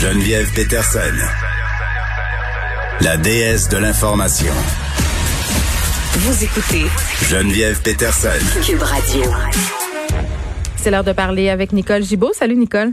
Geneviève Peterson, la déesse de l'information. Vous écoutez Geneviève Peterson. Cube Radio. C'est l'heure de parler avec Nicole Gibault. Salut Nicole.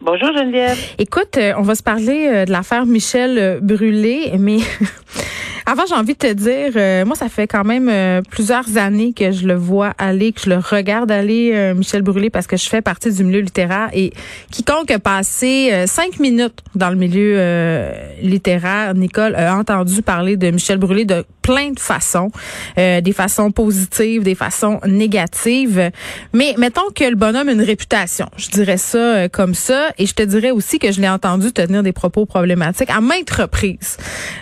Bonjour Geneviève. Écoute, euh, on va se parler euh, de l'affaire Michel euh, Brûlé, mais avant j'ai envie de te dire, euh, moi ça fait quand même euh, plusieurs années que je le vois aller, que je le regarde aller, euh, Michel Brûlé, parce que je fais partie du milieu littéraire et quiconque a passé euh, cinq minutes dans le milieu euh, littéraire, Nicole a entendu parler de Michel Brûlé de plein de façons, euh, des façons positives, des façons négatives. Mais mettons que le bonhomme a une réputation, je dirais ça comme ça, et je te dirais aussi que je l'ai entendu tenir des propos problématiques à maintes reprises,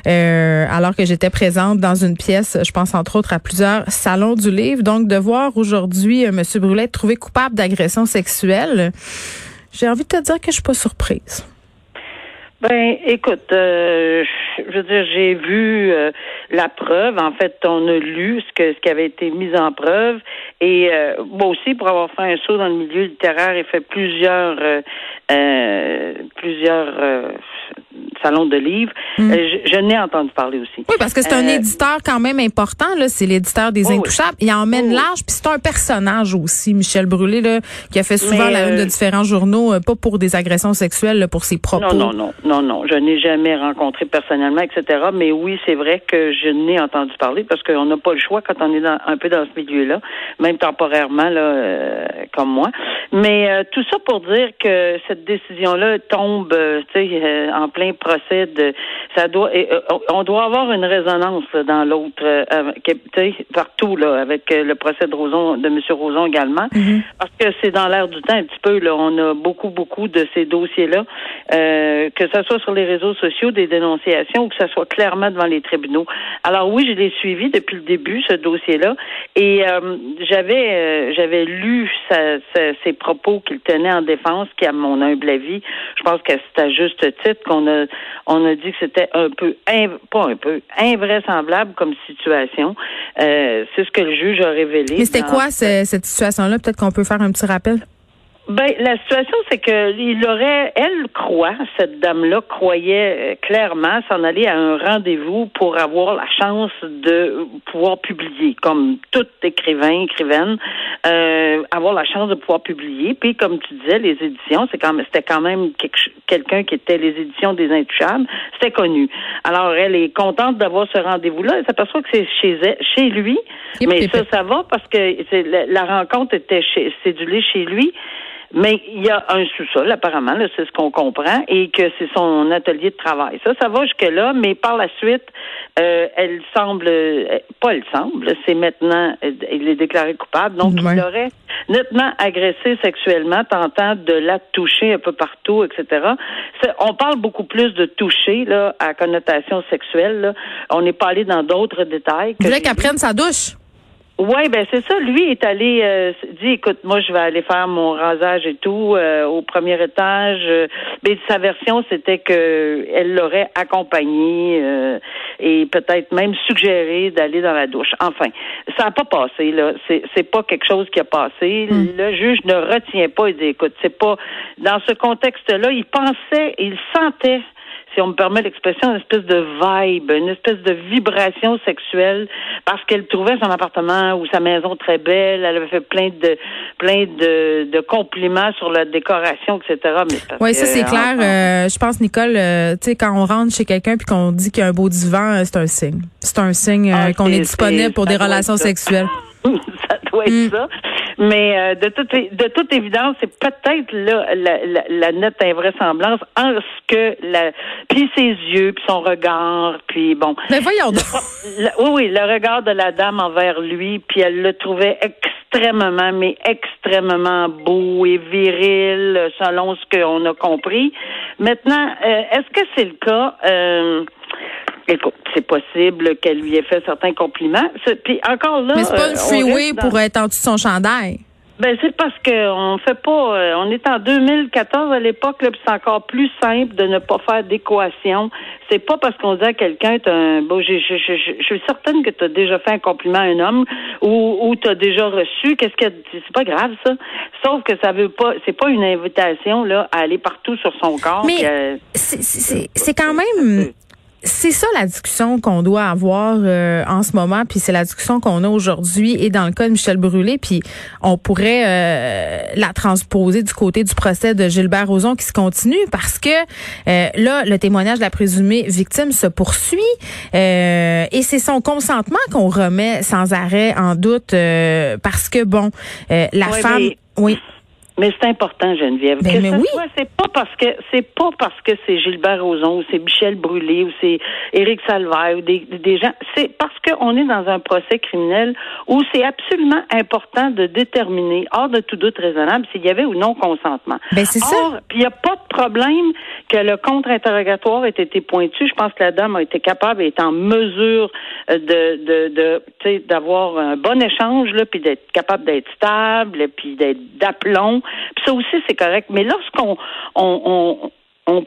alors que j'étais présente dans une pièce, je pense entre autres à plusieurs salons du livre. Donc de voir aujourd'hui euh, M. Brûlé être trouvé coupable d'agression sexuelle, j'ai envie de te dire que je suis pas surprise. Ben, écoute, euh, je veux dire, j'ai vu euh, la preuve. En fait, on a lu ce que ce qui avait été mis en preuve. Et moi aussi, pour avoir fait un saut dans le milieu littéraire et fait plusieurs plusieurs salons de livres, euh, je, je n'ai entendu parler aussi. Oui, parce que c'est un Euh, éditeur quand même important. Là, c'est l'éditeur des Oh. Intouchables. Il emmène Oh oui. large, puis c'est un personnage aussi, Michel Brûlé, là, qui a fait souvent Mais, la une de euh, différents journaux, pas pour des agressions sexuelles, là, pour ses propos. Non, non, non, non, non. Je n'ai jamais rencontré personnellement, etc. Mais oui, c'est vrai que je n'ai entendu parler parce qu'on n'a pas le choix quand on est dans, un peu dans ce milieu-là, même temporairement, là, euh, comme moi. Mais tout ça pour dire que cette décision-là tombe, tu sais, en plein de, ça doit, euh, on doit avoir une résonance là, dans l'autre, euh, avec- tu sais, partout là, avec euh, le procès de Roson, de M. Roson également, parce que c'est dans l'air du temps un petit peu. Là, on a beaucoup, beaucoup de ces dossiers-là, euh, que ce soit sur les réseaux sociaux, des dénonciations, ou que ce soit clairement devant les tribunaux. Alors oui, je l'ai suivi depuis le début ce dossier-là, et euh, j'avais, euh, j'avais lu sa- sa- ses propos qu'il tenait en défense, qui à mon humble avis, je pense que c'est à juste titre qu'on a, on a dit que c'était un peu, inv- pas un peu, invraisemblable comme situation. Euh, c'est ce que le juge a révélé. Mais c'était dans- quoi ce- cette situation-là? Peut-être qu'on peut faire un petit rappel. Ben, la situation, c'est que il aurait, elle croit, cette dame-là croyait euh, clairement s'en aller à un rendez-vous pour avoir la chance de pouvoir publier, comme tout écrivain, écrivaine, euh, avoir la chance de pouvoir publier. Puis, comme tu disais, les éditions, c'est quand même, c'était quand même quelqu'un qui était les éditions des Intouchables, c'était connu. Alors, elle est contente d'avoir ce rendez-vous-là. Elle s'aperçoit que c'est chez elle, chez lui, mais ça, ça va parce que la, la rencontre était chez, cédulée chez lui. Mais il y a un sous-sol, apparemment, là, c'est ce qu'on comprend, et que c'est son atelier de travail. Ça, ça va jusque-là, mais par la suite, euh, elle semble, euh, pas elle semble, c'est maintenant, euh, il est déclaré coupable, donc Ouais. il aurait nettement agressé sexuellement, tentant de la toucher un peu partout, etc. On parle beaucoup plus de toucher, là, à connotation sexuelle, là. On n'est pas allé dans d'autres détails. Il que j'ai qu'elle prenne sa douche. Oui, ben c'est ça. Lui est allé euh, dit écoute, moi je vais aller faire mon rasage et tout euh, au premier étage. Mais sa version c'était que elle l'aurait accompagné euh, et peut-être même suggéré d'aller dans la douche. Enfin, ça n'a pas passé là. C'est c'est pas quelque chose qui a passé. Le juge ne retient pas. Il dit écoute, c'est pas dans ce contexte-là. Il pensait, il sentait si on me permet l'expression, une espèce de vibe, une espèce de vibration sexuelle, parce qu'elle trouvait son appartement ou sa maison très belle. Elle avait fait plein de plein de, de compliments sur la décoration, etc. Oui, ça c'est en- clair. en- Euh, je pense, Nicole, euh, tu sais, quand on rentre chez quelqu'un puis qu'on dit qu'il y a un beau divan, euh, c'est un signe. C'est un signe euh, Ah, qu'on est disponible pour des relations sexuelles. doit être Mm. ça. Mais euh, de toute de toute évidence, c'est peut-être là la, la, la nette invraisemblance en ce que la puis ses yeux, puis son regard, puis bon. Mais voyons donc. Le- oui, oui, le regard de la dame envers lui, puis elle le trouvait extrêmement, mais extrêmement beau et viril, selon ce qu'on a compris. Maintenant, euh, est-ce que c'est le cas? Euh, Écoute, c'est possible qu'elle lui ait fait certains compliments. Puis encore là, Mais c'est pas euh, une freeway dans- pour être en dessous de son chandail. Ben c'est parce que on fait pas. euh, on est en 2014 à l'époque, là, c'est encore plus simple de ne pas faire d'équation. C'est pas parce qu'on dit à quelqu'un, t'as un. Bon, je, je, je, je suis certaine que tu as déjà fait un compliment à un homme ou, ou tu as déjà reçu. Qu'est-ce que c'est pas grave ça. Sauf que ça veut pas. C'est pas une invitation là à aller partout sur son corps. Mais euh, c'est- c'est c'est quand même c'est ça la discussion qu'on doit avoir euh, en ce moment, puis c'est la discussion qu'on a aujourd'hui et dans le cas de Michel Brûlé, puis on pourrait euh, la transposer du côté du procès de Gilbert Rozon qui se continue parce que euh, là le témoignage de la présumée victime se poursuit euh, et c'est son consentement qu'on remet sans arrêt en doute euh, parce que bon euh, la Ouais, femme mais- oui Mais c'est important, Geneviève. Ben, que mais ce oui. soit, c'est pas parce que c'est pas parce que c'est Gilbert Rozon ou c'est Michel Brûlé ou c'est Éric Salvaire ou des, des gens. C'est parce qu'on est dans un procès criminel où c'est absolument important de déterminer, hors de tout doute raisonnable, s'il y avait ou non consentement. Ben, c'est ça. Il n'y a pas de problème que le contre-interrogatoire ait été pointu. Je pense que la dame a été capable et est en mesure euh, de, de, de d'avoir un bon échange, là, puis d'être capable d'être stable, puis d'être d'aplomb. Puis ça aussi, c'est correct. Mais lorsqu'on on, on, on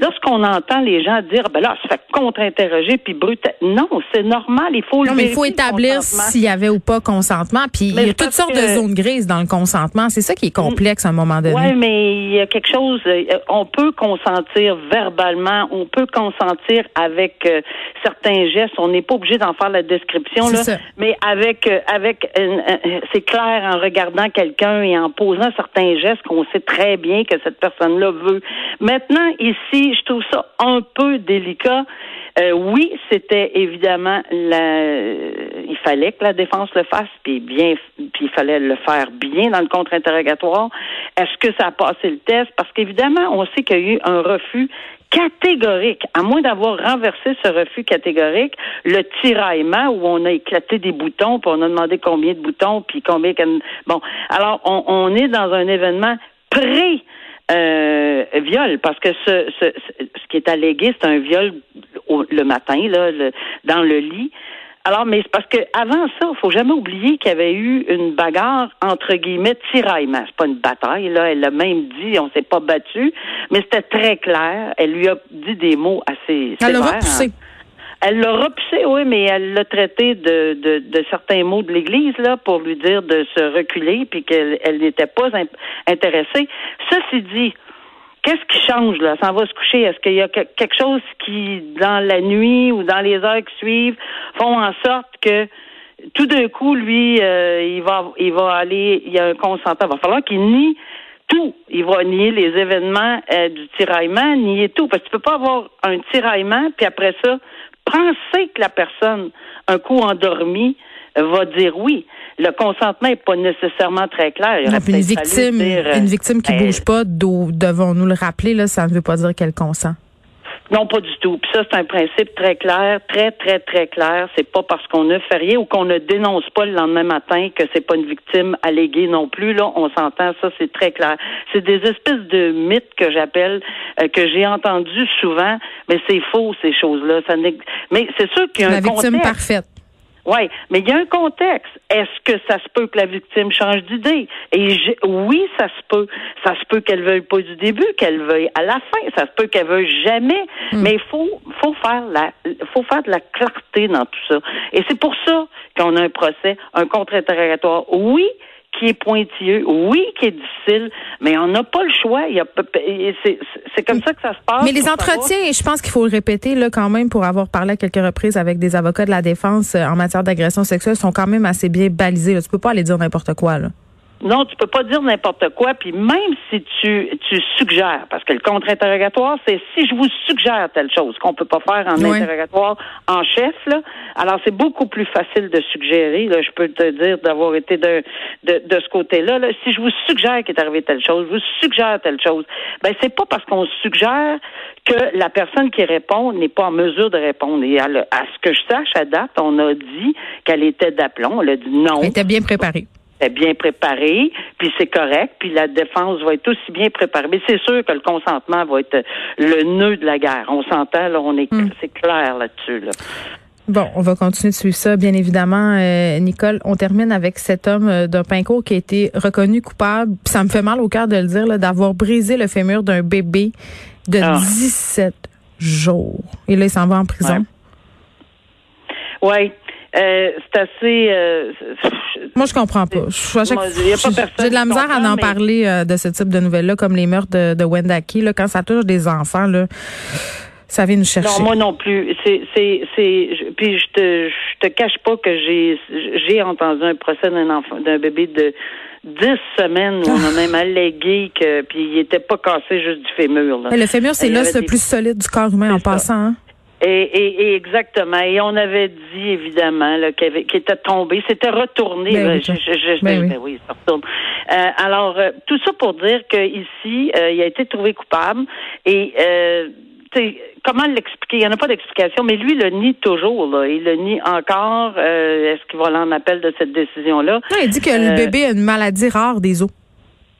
Lorsqu'on entend les gens dire, ben là, se fait contre-interroger puis brutal. Non, c'est normal. Il faut le Non, mais il faut établir s'il y avait ou pas consentement. Puis Mais il y a toutes sortes que- de zones grises dans le consentement. C'est ça qui est complexe à un moment donné. Oui, mais il y a quelque chose. euh, On peut consentir verbalement, on peut consentir avec euh, certains gestes. On n'est pas obligé d'en faire la description là, ça. mais avec euh, avec euh, c'est clair en regardant quelqu'un et en posant certains gestes qu'on sait très bien que cette personne-là veut. Maintenant, ici, je trouve ça un peu délicat. Euh, oui, c'était évidemment la. Il fallait que la défense le fasse, puis bien, puis il fallait le faire bien dans le contre-interrogatoire. Est-ce que ça a passé le test? Parce qu'évidemment, on sait qu'il y a eu un refus catégorique, à moins d'avoir renversé ce refus catégorique, le tiraillement où on a éclaté des boutons, puis on a demandé combien de boutons, puis combien. Bon, alors on, est dans un événement pré euh, viol, parce que ce, ce, ce qui est allégué, c'est un viol au- le matin, là, le- dans le lit. Alors, mais c'est parce que avant ça, il faut jamais oublier qu'il y avait eu une bagarre entre guillemets tiraillement. C'est pas une bataille, là. Elle a même dit, on s'est pas battu, mais c'était très clair. Elle lui a dit des mots assez Elle l'a repoussé. hein. Elle l'a repoussé, oui, mais elle l'a traité de, de, de certains mots de l'Église là pour lui dire de se reculer puis qu'elle elle n'était pas in- intéressée. Ceci dit, qu'est-ce qui change là? Ça va se coucher. Est-ce qu'il y a que- quelque chose qui, dans la nuit ou dans les heures qui suivent, font en sorte que tout d'un coup, lui, euh, il va, il va aller, il y a un consentement. Il va falloir qu'il nie tout. Il va nier les événements euh, du tiraillement, nier tout. Parce que tu peux pas avoir un tiraillement, puis après ça, penser que la personne, un coup endormie, va dire oui. Le consentement n'est pas nécessairement très clair. Il Non, une victime, dire, euh, une victime qui ben, bouge pas, devons-nous le rappeler là, ça ne veut pas dire qu'elle consent. Non, pas du tout. Puis ça, c'est un principe très clair, très, très, très clair. C'est pas parce qu'on ne fait rien ou qu'on ne dénonce pas le lendemain matin que c'est pas une victime alléguée non plus. Là, on s'entend, ça, c'est très clair. C'est des espèces de mythes que j'appelle, euh, que j'ai entendu souvent, mais c'est faux, ces choses-là. Ça mais c'est sûr qu'il y a La un victime contexte. parfaite. Oui, mais il y a un contexte. Est-ce que ça se peut que la victime change d'idée? Et oui, ça se peut. Ça se peut qu'elle veuille pas du début, qu'elle veuille à la fin. Ça se peut qu'elle veuille jamais. Mais il faut, faut faire la, faut faire de la clarté dans tout ça. Et c'est pour ça qu'on a un procès, un contre-interrogatoire. Oui, qui est pointilleux, oui, qui est difficile, mais on n'a pas le choix. Il y a, et c'est, c'est comme ça que ça se passe. Mais les pour savoir- entretiens, je pense qu'il faut le répéter là quand même pour avoir parlé à quelques reprises avec des avocats de la défense euh, en matière d'agression sexuelle sont quand même assez bien balisés. Là. Tu peux pas aller dire n'importe quoi là. Non, tu peux pas dire n'importe quoi. Puis même si tu, tu suggères, parce que le contre-interrogatoire, c'est si je vous suggère telle chose qu'on peut pas faire en interrogatoire en chef, là. Alors c'est beaucoup plus facile de suggérer. Là, je peux te dire d'avoir été de, de, de ce côté-là. Là. Si je vous suggère qu'il est arrivé telle chose, je vous suggère telle chose, ben c'est pas parce qu'on suggère que la personne qui répond n'est pas en mesure de répondre. Et à, le- à ce que je sache, à date, on a dit qu'elle était d'aplomb. Elle a dit non Elle était bien préparée. Est bien préparé, puis c'est correct, puis la défense va être aussi bien préparée. Mais c'est sûr que le consentement va être le nœud de la guerre. On s'entend, là, on est, c'est clair là-dessus. Là. Bon, on va continuer de suivre ça, bien évidemment. Euh, Nicole, on termine avec cet homme euh, d'un pinco qui a été reconnu coupable. Ça me fait mal au cœur de le dire, là, d'avoir brisé le fémur d'un bébé de Ah. 17 jours. Et là, il s'en va en prison. Oui. Euh, c'est assez. euh, Moi, je comprends pas. J'ai- de la misère à en mais- parler euh, de ce type de nouvelles-là, comme les meurtres de, de Wendaki. Là, quand ça touche des enfants, là, ça vient nous chercher. Non, moi non plus. C'est, c'est, Puis je te, je te cache pas que j'ai, j'ai entendu un procès d'un enfant, d'un bébé de 10 semaines où on a même allégué que, puis il était pas cassé juste du fémur. Là. Mais le fémur, c'est l'os le plus solide du corps humain en ça. passant. hein. Et, et, et exactement. Et on avait dit évidemment qu'il, qu'il était tombé. C'était retourné. Ben là. oui, Je- je- je- ben oui. ben oui, ça retourne. Euh, alors, euh, tout ça pour dire qu'ici, euh, il a été trouvé coupable. Et euh, comment l'expliquer? Il n'y en a pas d'explication, mais lui, il le nie toujours. Là. Il le nie encore. Euh, est-ce qu'il va aller en appel de cette décision-là? Non, il dit que le Euh, bébé a une maladie rare des os.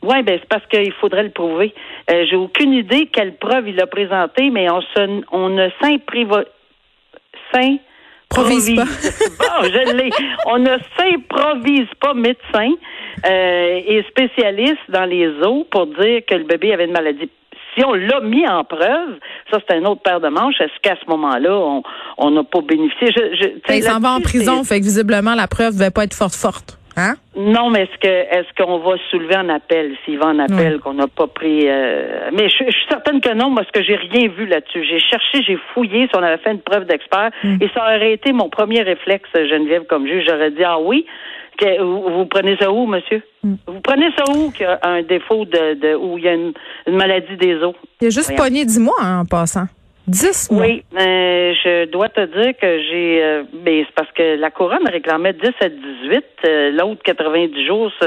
Oui, ben c'est parce qu'il faudrait le prouver. Euh, J'ai aucune idée quelle preuve il a présenté, mais on se, on ne s'improvise Provise pas. bon, je l'ai. On ne s'improvise pas médecin euh, et spécialiste dans les os pour dire que le bébé avait une maladie. Si on l'a mis en preuve, ça c'est un autre paire de manches. Est-ce qu'à ce moment-là, on on n'a pas bénéficié? Je, je, il s'en va en prison, fait que visiblement, la preuve ne va pas être forte, forte. Hein? non, mais est-ce que est-ce qu'on va soulever en appel? S'il va en appel qu'on n'a pas pris euh, Mais je, je suis certaine que non, parce que j'ai rien vu là-dessus. J'ai cherché, j'ai fouillé si on avait fait une preuve d'expert, et ça aurait été mon premier réflexe, Geneviève, comme juge. J'aurais dit ah oui. Que, vous, vous prenez ça où, monsieur? Vous prenez ça où qu'il y a un défaut de, de où il y a une, une maladie des os? Il a juste Voyons. pogné 10 mois hein, en passant. 10 mois. Oui, euh, je dois te dire que j'ai. euh, ben, c'est parce que la couronne réclamait 10 à 18, euh, l'autre 90 jours. Tu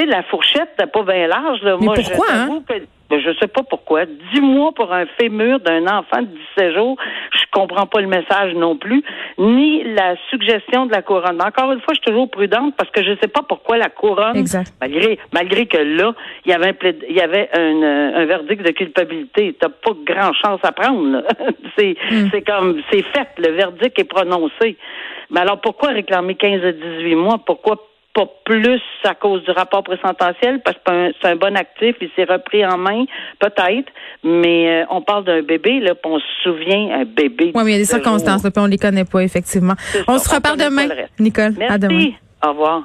sais, la fourchette n'est pas bien large. Là. Mais Moi, pourquoi, je hein? que- ben, je sais pas pourquoi. 10 mois pour un fémur d'un enfant de 17 jours, je comprends pas le message non plus, ni la suggestion de la couronne. Mais Encore une fois, je suis toujours prudente parce que je sais pas pourquoi la couronne, Exact. malgré malgré que là, il y avait un il y avait un, euh, un verdict de culpabilité. T'as pas grand chance à prendre. c'est Hmm. c'est comme c'est fait, le verdict est prononcé. Mais alors pourquoi réclamer 15 à 18 mois? Pourquoi pas plus à cause du rapport présententiel parce que c'est un- bon actif, il s'est repris en main, peut-être, mais euh, on parle d'un bébé là, puis on se souvient un bébé. Oui, mais il y a des de circonstances, là, puis on les connaît pas, effectivement. On ça, se reparle demain. Nicole. À demain. Merci. Au revoir.